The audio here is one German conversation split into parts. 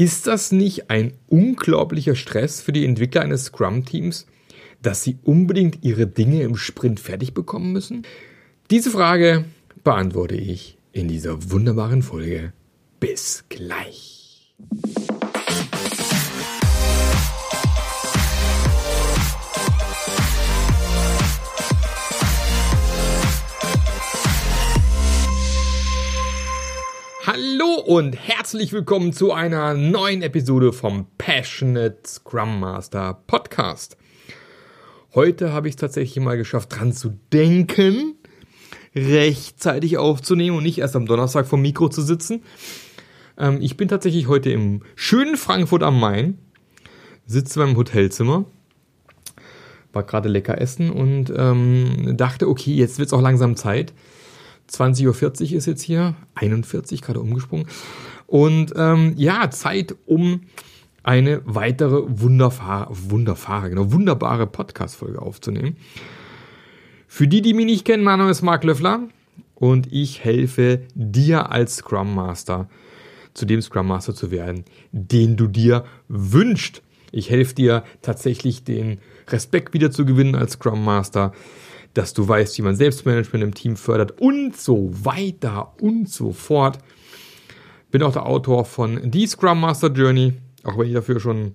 Ist das nicht ein unglaublicher Stress für die Entwickler eines Scrum-Teams, dass sie unbedingt ihre Dinge im Sprint fertig bekommen müssen? Diese Frage beantworte ich in dieser wunderbaren Folge. Bis gleich. Hallo und herzlich willkommen zu einer neuen Episode vom Passionate Scrum Master Podcast. Heute habe ich es tatsächlich mal geschafft, dran zu denken, rechtzeitig aufzunehmen und nicht erst am Donnerstag vom Mikro zu sitzen. Ähm, ich bin tatsächlich heute im schönen Frankfurt am Main, sitze beim Hotelzimmer, war gerade lecker essen und ähm, dachte, okay, jetzt wird es auch langsam Zeit 20.40 Uhr ist jetzt hier, 41 gerade umgesprungen. Und ähm, ja, Zeit, um eine weitere wunderbar, wunderbar, genau, wunderbare Podcast-Folge aufzunehmen. Für die, die mich nicht kennen, mein Name ist Marc Löffler und ich helfe dir als Scrum Master zu dem Scrum Master zu werden, den du dir wünschst. Ich helfe dir tatsächlich den Respekt wieder zu gewinnen als Scrum Master, dass du weißt, wie man Selbstmanagement im Team fördert und so weiter und so fort. Bin auch der Autor von The Scrum Master Journey, auch wenn ich dafür schon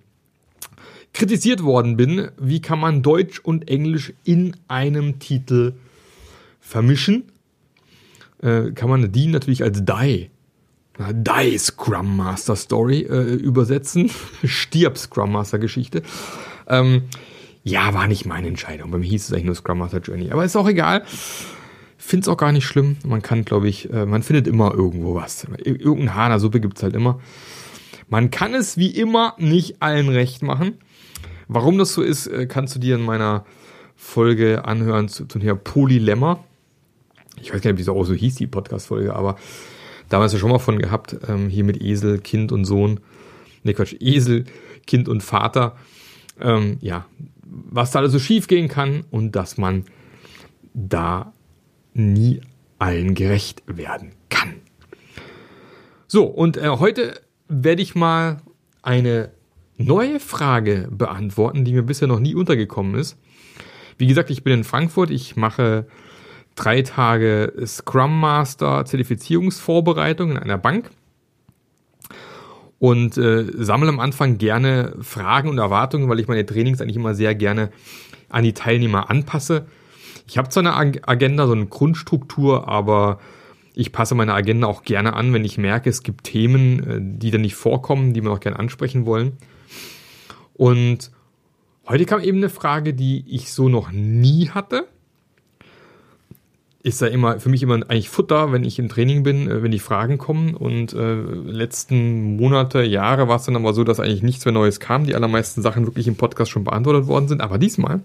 kritisiert worden bin. Wie kann man Deutsch und Englisch in einem Titel vermischen? Äh, kann man die natürlich als Die, Die Scrum Master Story äh, übersetzen. Stirb Scrum Master Geschichte. Ähm, ja, war nicht meine Entscheidung. Bei mir hieß es eigentlich nur Scrum Master Journey. Aber ist auch egal. Find's auch gar nicht schlimm. Man kann, glaube ich, äh, man findet immer irgendwo was. Irgendein Haar in der gibt's halt immer. Man kann es wie immer nicht allen recht machen. Warum das so ist, äh, kannst du dir in meiner Folge anhören zu, zum Thema Polylemma. Ich weiß gar nicht, wie so, auch so hieß die Podcast-Folge, aber damals ja schon mal von gehabt, ähm, hier mit Esel, Kind und Sohn. Ne, Quatsch, Esel, Kind und Vater. Ähm, ja, was da alles so schief gehen kann und dass man da nie allen gerecht werden kann. So, und äh, heute werde ich mal eine neue Frage beantworten, die mir bisher noch nie untergekommen ist. Wie gesagt, ich bin in Frankfurt, ich mache drei Tage Scrum Master Zertifizierungsvorbereitung in einer Bank und äh, sammle am Anfang gerne Fragen und Erwartungen, weil ich meine Trainings eigentlich immer sehr gerne an die Teilnehmer anpasse. Ich habe zwar eine Agenda, so eine Grundstruktur, aber ich passe meine Agenda auch gerne an, wenn ich merke, es gibt Themen, äh, die da nicht vorkommen, die wir auch gerne ansprechen wollen. Und heute kam eben eine Frage, die ich so noch nie hatte ist ja immer für mich immer eigentlich Futter, wenn ich im Training bin, äh, wenn die Fragen kommen. Und äh, letzten Monate, Jahre war es dann aber so, dass eigentlich nichts mehr Neues kam. Die allermeisten Sachen wirklich im Podcast schon beantwortet worden sind. Aber diesmal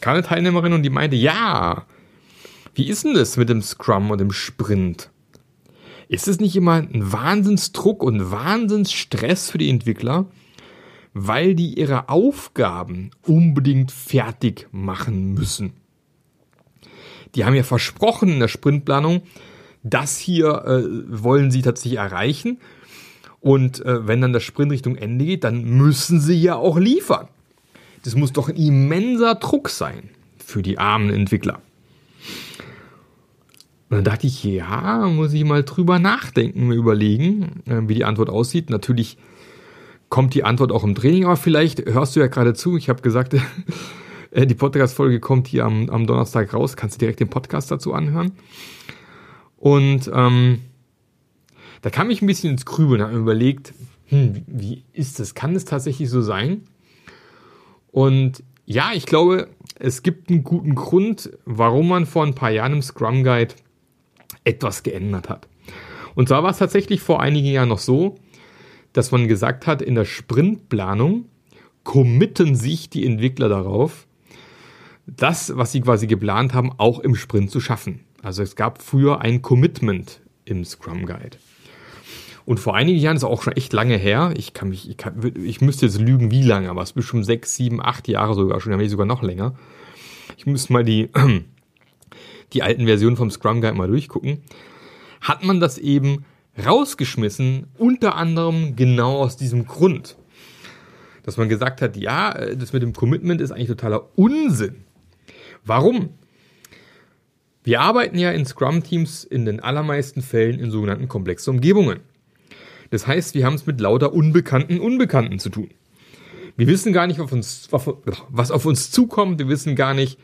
kam eine Teilnehmerin und die meinte, ja, wie ist denn das mit dem Scrum und dem Sprint? Ist es nicht immer ein Wahnsinnsdruck und Wahnsinnsstress für die Entwickler, weil die ihre Aufgaben unbedingt fertig machen müssen? Die haben ja versprochen in der Sprintplanung, das hier äh, wollen sie tatsächlich erreichen. Und äh, wenn dann der Sprint Richtung Ende geht, dann müssen sie ja auch liefern. Das muss doch ein immenser Druck sein für die armen Entwickler. Und dann dachte ich, ja, muss ich mal drüber nachdenken, mir überlegen, äh, wie die Antwort aussieht. Natürlich kommt die Antwort auch im Training, aber vielleicht hörst du ja gerade zu. Ich habe gesagt, Äh, die Podcast-Folge kommt hier am, am Donnerstag raus. Kannst du direkt den Podcast dazu anhören. Und ähm, da kam ich ein bisschen ins Grübeln, habe mir überlegt, hm, wie ist das? Kann es tatsächlich so sein? Und ja, ich glaube, es gibt einen guten Grund, warum man vor ein paar Jahren im Scrum Guide etwas geändert hat. Und zwar war es tatsächlich vor einigen Jahren noch so, dass man gesagt hat, in der Sprintplanung committen sich die Entwickler darauf, das, was sie quasi geplant haben, auch im Sprint zu schaffen. Also es gab früher ein Commitment im Scrum Guide. Und vor einigen Jahren ist auch schon echt lange her. Ich kann mich, ich, kann, ich müsste jetzt lügen, wie lange, aber es ist bestimmt sechs, sieben, acht Jahre sogar schon, ja, sogar noch länger. Ich müsste mal die, die alten Versionen vom Scrum Guide mal durchgucken. Hat man das eben rausgeschmissen, unter anderem genau aus diesem Grund. Dass man gesagt hat, ja, das mit dem Commitment ist eigentlich totaler Unsinn. Warum? Wir arbeiten ja in Scrum-Teams in den allermeisten Fällen in sogenannten komplexen Umgebungen. Das heißt, wir haben es mit lauter unbekannten Unbekannten zu tun. Wir wissen gar nicht, was auf uns zukommt. Wir wissen gar nicht,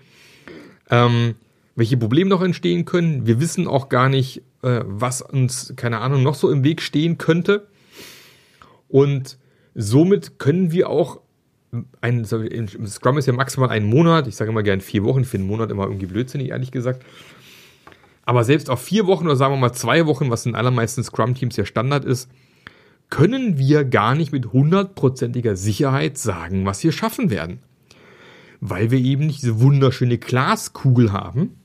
ähm, welche Probleme noch entstehen können. Wir wissen auch gar nicht, äh, was uns, keine Ahnung, noch so im Weg stehen könnte. Und somit können wir auch ein, Scrum ist ja maximal ein Monat, ich sage immer gern vier Wochen, für einen Monat immer irgendwie blödsinnig, ehrlich gesagt. Aber selbst auf vier Wochen oder sagen wir mal zwei Wochen, was in allermeisten Scrum-Teams ja Standard ist, können wir gar nicht mit hundertprozentiger Sicherheit sagen, was wir schaffen werden. Weil wir eben nicht diese wunderschöne Glaskugel haben,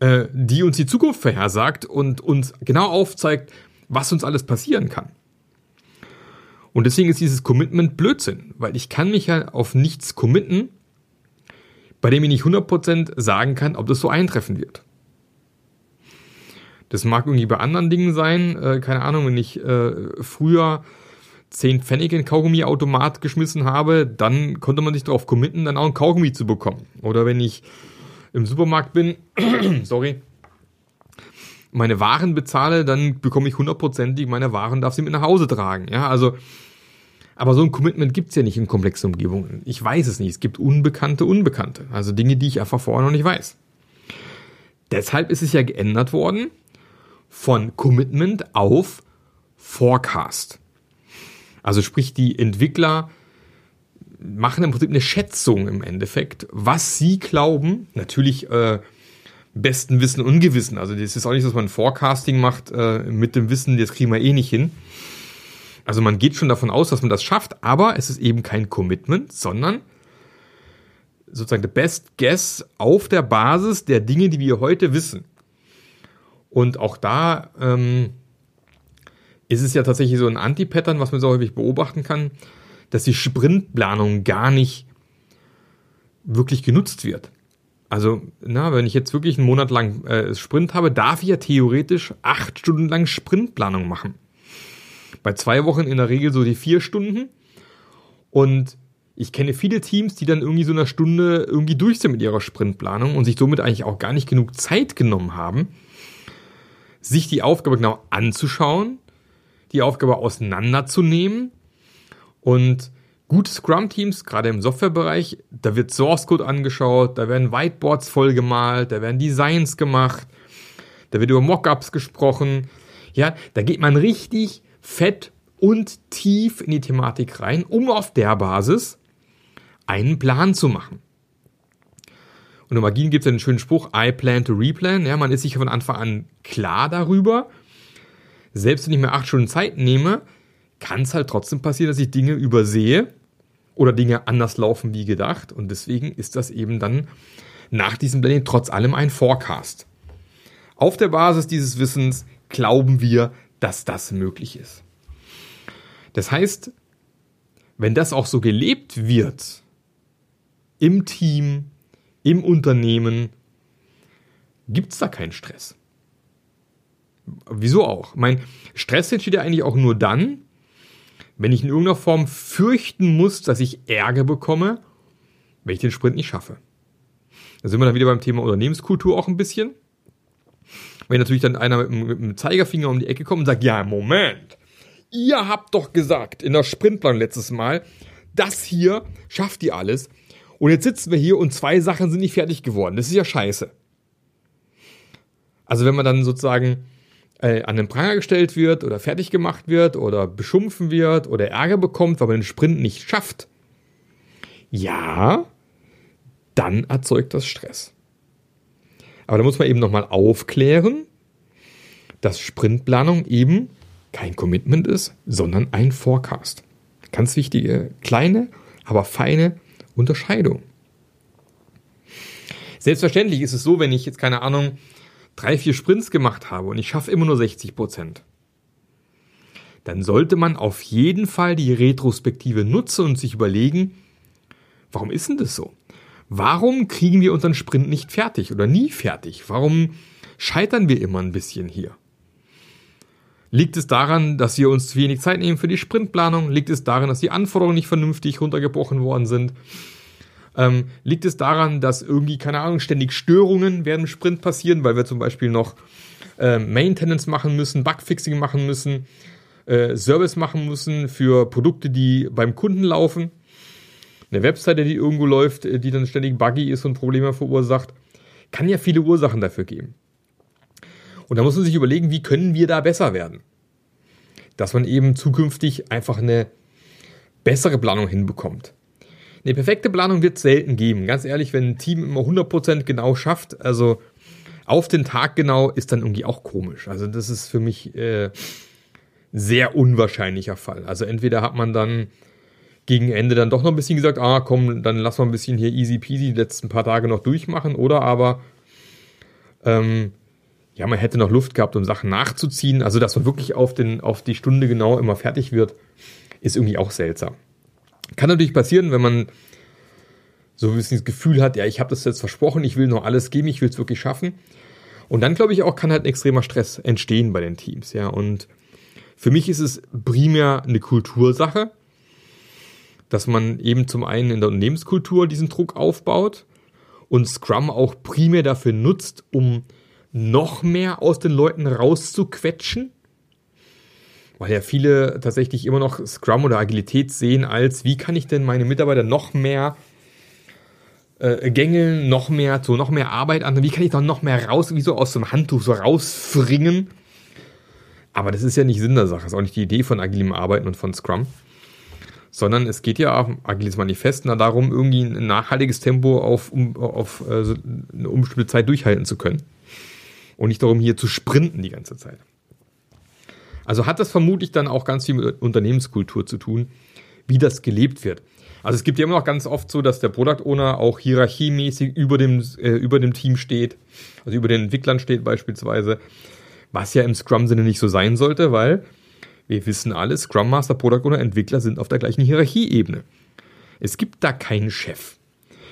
äh, die uns die Zukunft vorhersagt und uns genau aufzeigt, was uns alles passieren kann. Und deswegen ist dieses Commitment Blödsinn, weil ich kann mich ja auf nichts committen, bei dem ich nicht 100% sagen kann, ob das so eintreffen wird. Das mag irgendwie bei anderen Dingen sein, äh, keine Ahnung, wenn ich äh, früher 10 Pfennig in Kaugummi-Automat geschmissen habe, dann konnte man sich darauf committen, dann auch ein Kaugummi zu bekommen. Oder wenn ich im Supermarkt bin, sorry, meine Waren bezahle, dann bekomme ich hundertprozentig meine Waren, darf sie mit nach Hause tragen. Ja, also, aber so ein Commitment gibt es ja nicht in komplexen Umgebungen. Ich weiß es nicht. Es gibt unbekannte Unbekannte. Also Dinge, die ich einfach vorher noch nicht weiß. Deshalb ist es ja geändert worden von Commitment auf Forecast. Also sprich, die Entwickler machen im Prinzip eine Schätzung im Endeffekt, was sie glauben, natürlich äh, besten Wissen und Ungewissen. Also das ist auch nicht, dass man Forecasting macht äh, mit dem Wissen, das kriegen wir eh nicht hin. Also man geht schon davon aus, dass man das schafft, aber es ist eben kein Commitment, sondern sozusagen the best guess auf der Basis der Dinge, die wir heute wissen. Und auch da ähm, ist es ja tatsächlich so ein Anti-Pattern, was man so häufig beobachten kann, dass die Sprintplanung gar nicht wirklich genutzt wird. Also, na, wenn ich jetzt wirklich einen Monat lang äh, Sprint habe, darf ich ja theoretisch acht Stunden lang Sprintplanung machen. Bei zwei Wochen in der Regel so die vier Stunden. Und ich kenne viele Teams, die dann irgendwie so eine Stunde irgendwie durch sind mit ihrer Sprintplanung und sich somit eigentlich auch gar nicht genug Zeit genommen haben, sich die Aufgabe genau anzuschauen, die Aufgabe auseinanderzunehmen und gute Scrum-Teams, gerade im Softwarebereich, da wird Source Code angeschaut, da werden Whiteboards vollgemalt, da werden Designs gemacht, da wird über Mockups gesprochen. Ja, da geht man richtig fett und tief in die Thematik rein, um auf der Basis einen Plan zu machen. Und im Agil gibt es einen schönen Spruch, I plan to replan. Ja, man ist sich von Anfang an klar darüber. Selbst wenn ich mir acht Stunden Zeit nehme, kann es halt trotzdem passieren, dass ich Dinge übersehe oder Dinge anders laufen wie gedacht. Und deswegen ist das eben dann nach diesem Planning trotz allem ein Forecast. Auf der Basis dieses Wissens glauben wir, dass das möglich ist. Das heißt, wenn das auch so gelebt wird, im Team, im Unternehmen, gibt es da keinen Stress. Wieso auch? Mein Stress entsteht ja eigentlich auch nur dann, wenn ich in irgendeiner Form fürchten muss, dass ich Ärger bekomme, wenn ich den Sprint nicht schaffe. Da sind wir dann wieder beim Thema Unternehmenskultur auch ein bisschen. Wenn natürlich dann einer mit, mit dem Zeigerfinger um die Ecke kommt und sagt, ja, Moment, ihr habt doch gesagt in der Sprintplan letztes Mal, das hier schafft ihr alles. Und jetzt sitzen wir hier und zwei Sachen sind nicht fertig geworden. Das ist ja scheiße. Also wenn man dann sozusagen äh, an den Pranger gestellt wird oder fertig gemacht wird oder beschumpfen wird oder Ärger bekommt, weil man den Sprint nicht schafft, ja, dann erzeugt das Stress. Aber da muss man eben nochmal aufklären, dass Sprintplanung eben kein Commitment ist, sondern ein Forecast. Ganz wichtige, kleine, aber feine Unterscheidung. Selbstverständlich ist es so, wenn ich jetzt keine Ahnung, drei, vier Sprints gemacht habe und ich schaffe immer nur 60 Prozent, dann sollte man auf jeden Fall die Retrospektive nutzen und sich überlegen, warum ist denn das so? Warum kriegen wir unseren Sprint nicht fertig oder nie fertig? Warum scheitern wir immer ein bisschen hier? Liegt es daran, dass wir uns zu wenig Zeit nehmen für die Sprintplanung? Liegt es daran, dass die Anforderungen nicht vernünftig runtergebrochen worden sind? Ähm, liegt es daran, dass irgendwie, keine Ahnung, ständig Störungen während dem Sprint passieren, weil wir zum Beispiel noch äh, Maintenance machen müssen, Bugfixing machen müssen, äh, Service machen müssen für Produkte, die beim Kunden laufen? Eine Webseite, die irgendwo läuft, äh, die dann ständig buggy ist und Probleme verursacht. Kann ja viele Ursachen dafür geben. Und da muss man sich überlegen, wie können wir da besser werden? Dass man eben zukünftig einfach eine bessere Planung hinbekommt. Eine perfekte Planung wird es selten geben. Ganz ehrlich, wenn ein Team immer 100% genau schafft, also auf den Tag genau, ist dann irgendwie auch komisch. Also das ist für mich äh, sehr unwahrscheinlicher Fall. Also entweder hat man dann gegen Ende dann doch noch ein bisschen gesagt, ah komm, dann lass mal ein bisschen hier easy peasy die letzten paar Tage noch durchmachen. Oder aber ähm, ja, man hätte noch Luft gehabt, um Sachen nachzuziehen. Also, dass man wirklich auf, den, auf die Stunde genau immer fertig wird, ist irgendwie auch seltsam. Kann natürlich passieren, wenn man so ein bisschen das Gefühl hat, ja, ich habe das jetzt versprochen, ich will noch alles geben, ich will es wirklich schaffen. Und dann, glaube ich, auch kann halt ein extremer Stress entstehen bei den Teams, ja. Und für mich ist es primär eine Kultursache, dass man eben zum einen in der Unternehmenskultur diesen Druck aufbaut und Scrum auch primär dafür nutzt, um noch mehr aus den Leuten rauszuquetschen. Weil ja viele tatsächlich immer noch Scrum oder Agilität sehen als, wie kann ich denn meine Mitarbeiter noch mehr äh, gängeln, noch mehr, so noch mehr Arbeit an, wie kann ich da noch mehr raus, wie so aus dem Handtuch so rausfringen. Aber das ist ja nicht Sinn der Sache, das ist auch nicht die Idee von agilem Arbeiten und von Scrum. Sondern es geht ja auch, agiles Manifest, na, darum, irgendwie ein nachhaltiges Tempo auf, um, auf äh, eine unbestimmte Zeit durchhalten zu können und nicht darum, hier zu sprinten die ganze Zeit. Also hat das vermutlich dann auch ganz viel mit Unternehmenskultur zu tun, wie das gelebt wird. Also es gibt ja immer noch ganz oft so, dass der Product Owner auch hierarchiemäßig über dem, äh, über dem Team steht, also über den Entwicklern steht beispielsweise, was ja im Scrum-Sinne nicht so sein sollte, weil wir wissen alle, Scrum Master, Product Owner, Entwickler sind auf der gleichen Hierarchieebene. Es gibt da keinen Chef.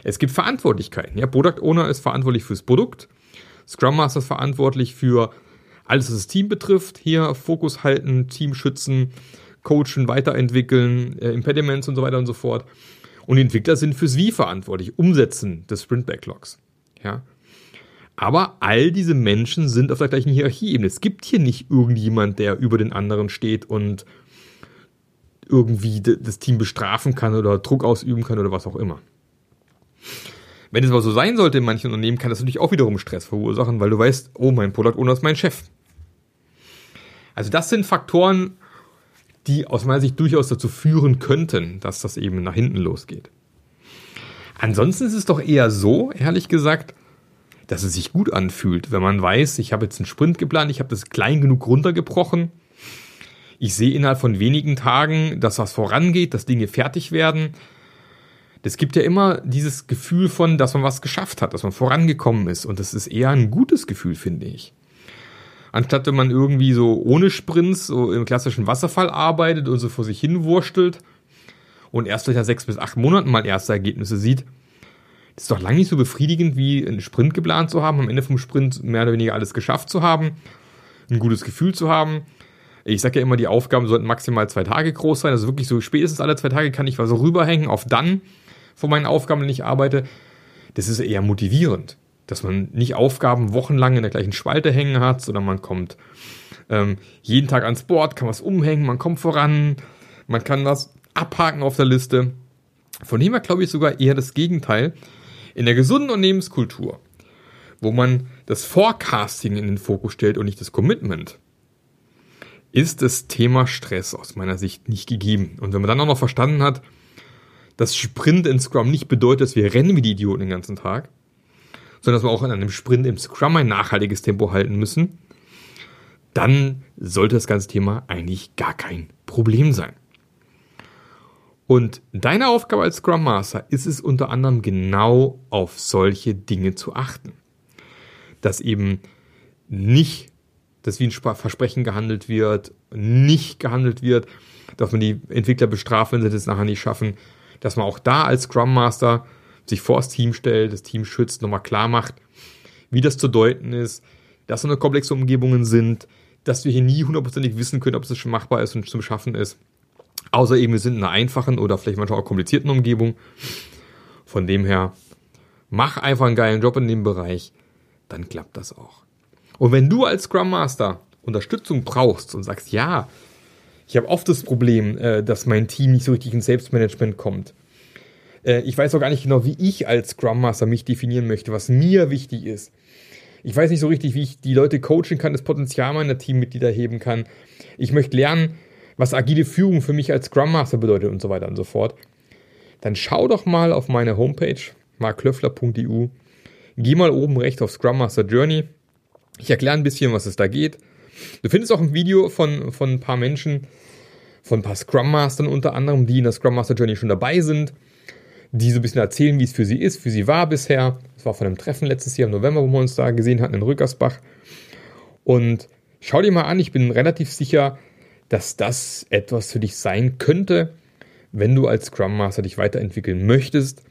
Es gibt Verantwortlichkeiten. Ja, Product Owner ist verantwortlich fürs Produkt, Scrum Master ist verantwortlich für alles, was das Team betrifft. Hier Fokus halten, Team schützen, coachen, weiterentwickeln, äh, Impediments und so weiter und so fort. Und die Entwickler sind fürs Wie verantwortlich, Umsetzen des Sprint Backlogs. Ja. Aber all diese Menschen sind auf der gleichen Hierarchieebene. Es gibt hier nicht irgendjemand, der über den anderen steht und irgendwie das Team bestrafen kann oder Druck ausüben kann oder was auch immer. Wenn es aber so sein sollte in manchen Unternehmen, kann das natürlich auch wiederum Stress verursachen, weil du weißt, oh, mein Product Owner ist mein Chef. Also das sind Faktoren, die aus meiner Sicht durchaus dazu führen könnten, dass das eben nach hinten losgeht. Ansonsten ist es doch eher so, ehrlich gesagt, dass es sich gut anfühlt, wenn man weiß, ich habe jetzt einen Sprint geplant, ich habe das klein genug runtergebrochen. Ich sehe innerhalb von wenigen Tagen, dass was vorangeht, dass Dinge fertig werden es gibt ja immer dieses Gefühl von, dass man was geschafft hat, dass man vorangekommen ist. Und das ist eher ein gutes Gefühl, finde ich. Anstatt wenn man irgendwie so ohne Sprints, so im klassischen Wasserfall arbeitet und so vor sich hin wurstelt und erst nach sechs bis acht Monaten mal erste Ergebnisse sieht, das ist doch lange nicht so befriedigend, wie einen Sprint geplant zu haben, am Ende vom Sprint mehr oder weniger alles geschafft zu haben, ein gutes Gefühl zu haben. Ich sage ja immer, die Aufgaben sollten maximal zwei Tage groß sein. Also wirklich so spätestens alle zwei Tage kann ich was rüberhängen auf dann von meinen Aufgaben, wenn ich arbeite, das ist eher motivierend. Dass man nicht Aufgaben wochenlang in der gleichen Spalte hängen hat, sondern man kommt ähm, jeden Tag ans Board, kann was umhängen, man kommt voran, man kann was abhaken auf der Liste. Von dem her glaube ich sogar eher das Gegenteil. In der gesunden Unternehmenskultur, wo man das Forecasting in den Fokus stellt und nicht das Commitment, ist das Thema Stress aus meiner Sicht nicht gegeben. Und wenn man dann auch noch verstanden hat, dass Sprint in Scrum nicht bedeutet, dass wir rennen wie die Idioten den ganzen Tag, sondern dass wir auch in einem Sprint im Scrum ein nachhaltiges Tempo halten müssen, dann sollte das ganze Thema eigentlich gar kein Problem sein. Und deine Aufgabe als Scrum Master ist es unter anderem genau auf solche Dinge zu achten. Dass eben nicht, dass wie ein Versprechen gehandelt wird, nicht gehandelt wird, dass man die Entwickler bestraft, wenn sie das nachher nicht schaffen, dass man auch da als Scrum Master sich vor das Team stellt, das Team schützt, nochmal klar macht, wie das zu deuten ist, dass so eine komplexe Umgebungen sind, dass wir hier nie hundertprozentig wissen können, ob es schon machbar ist und zum Schaffen ist. Außer eben, wir sind in einer einfachen oder vielleicht manchmal auch komplizierten Umgebung. Von dem her, mach einfach einen geilen Job in dem Bereich, dann klappt das auch. Und wenn du als Scrum Master Unterstützung brauchst und sagst, ja, ich habe oft das Problem, äh, dass mein Team nicht so richtig ins Selbstmanagement kommt. Äh, ich weiß auch gar nicht genau, wie ich als Scrum Master mich definieren möchte, was mir wichtig ist. Ich weiß nicht so richtig, wie ich die Leute coachen kann, das Potenzial meiner Teammitglieder heben kann. Ich möchte lernen, was agile Führung für mich als Scrum Master bedeutet und so weiter und so fort. Dann schau doch mal auf meine Homepage marklöffler.eu. Geh mal oben rechts auf Scrum Master Journey. Ich erkläre ein bisschen, was es da geht. Du findest auch ein Video von, von ein paar Menschen, von ein paar Scrum Mastern unter anderem, die in der Scrum Master Journey schon dabei sind, die so ein bisschen erzählen, wie es für sie ist, für sie war bisher. Das war von einem Treffen letztes Jahr im November, wo wir uns da gesehen hatten in Rückersbach. Und schau dir mal an, ich bin relativ sicher, dass das etwas für dich sein könnte, wenn du als Scrum Master dich weiterentwickeln möchtest,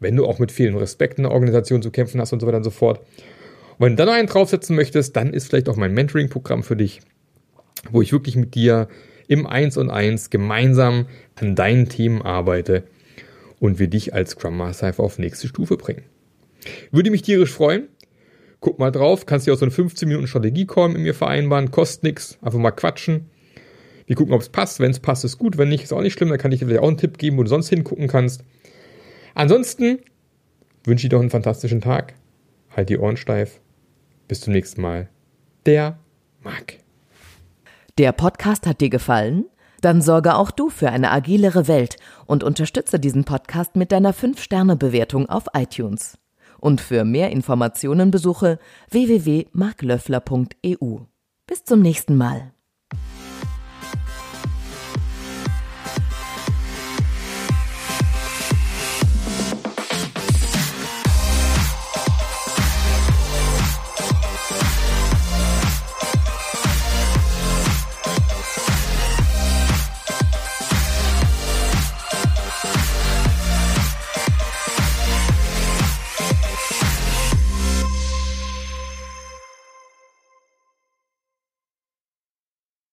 wenn du auch mit vielen Respekt in der Organisation zu kämpfen hast und so weiter und so fort. Und wenn du dann noch einen draufsetzen möchtest, dann ist vielleicht auch mein Mentoring-Programm für dich, wo ich wirklich mit dir im Eins und Eins gemeinsam an deinen Themen arbeite und wir dich als Scrum Master einfach auf nächste Stufe bringen. Würde mich tierisch freuen. Guck mal drauf, kannst dir auch so einen 15 Minuten Strategie-Call mit mir vereinbaren, kostet nichts, einfach mal quatschen. Wir gucken, ob es passt. Wenn es passt, ist gut. Wenn nicht, ist auch nicht schlimm. Dann kann ich dir vielleicht auch einen Tipp geben, wo du sonst hingucken kannst. Ansonsten wünsche ich dir noch einen fantastischen Tag. Halt die Ohren steif. Bis zum nächsten Mal. Der Marc. Der Podcast hat dir gefallen? Dann sorge auch du für eine agilere Welt und unterstütze diesen Podcast mit deiner 5-Sterne-Bewertung auf iTunes. Und für mehr Informationen besuche www.marklöffler.eu. Bis zum nächsten Mal.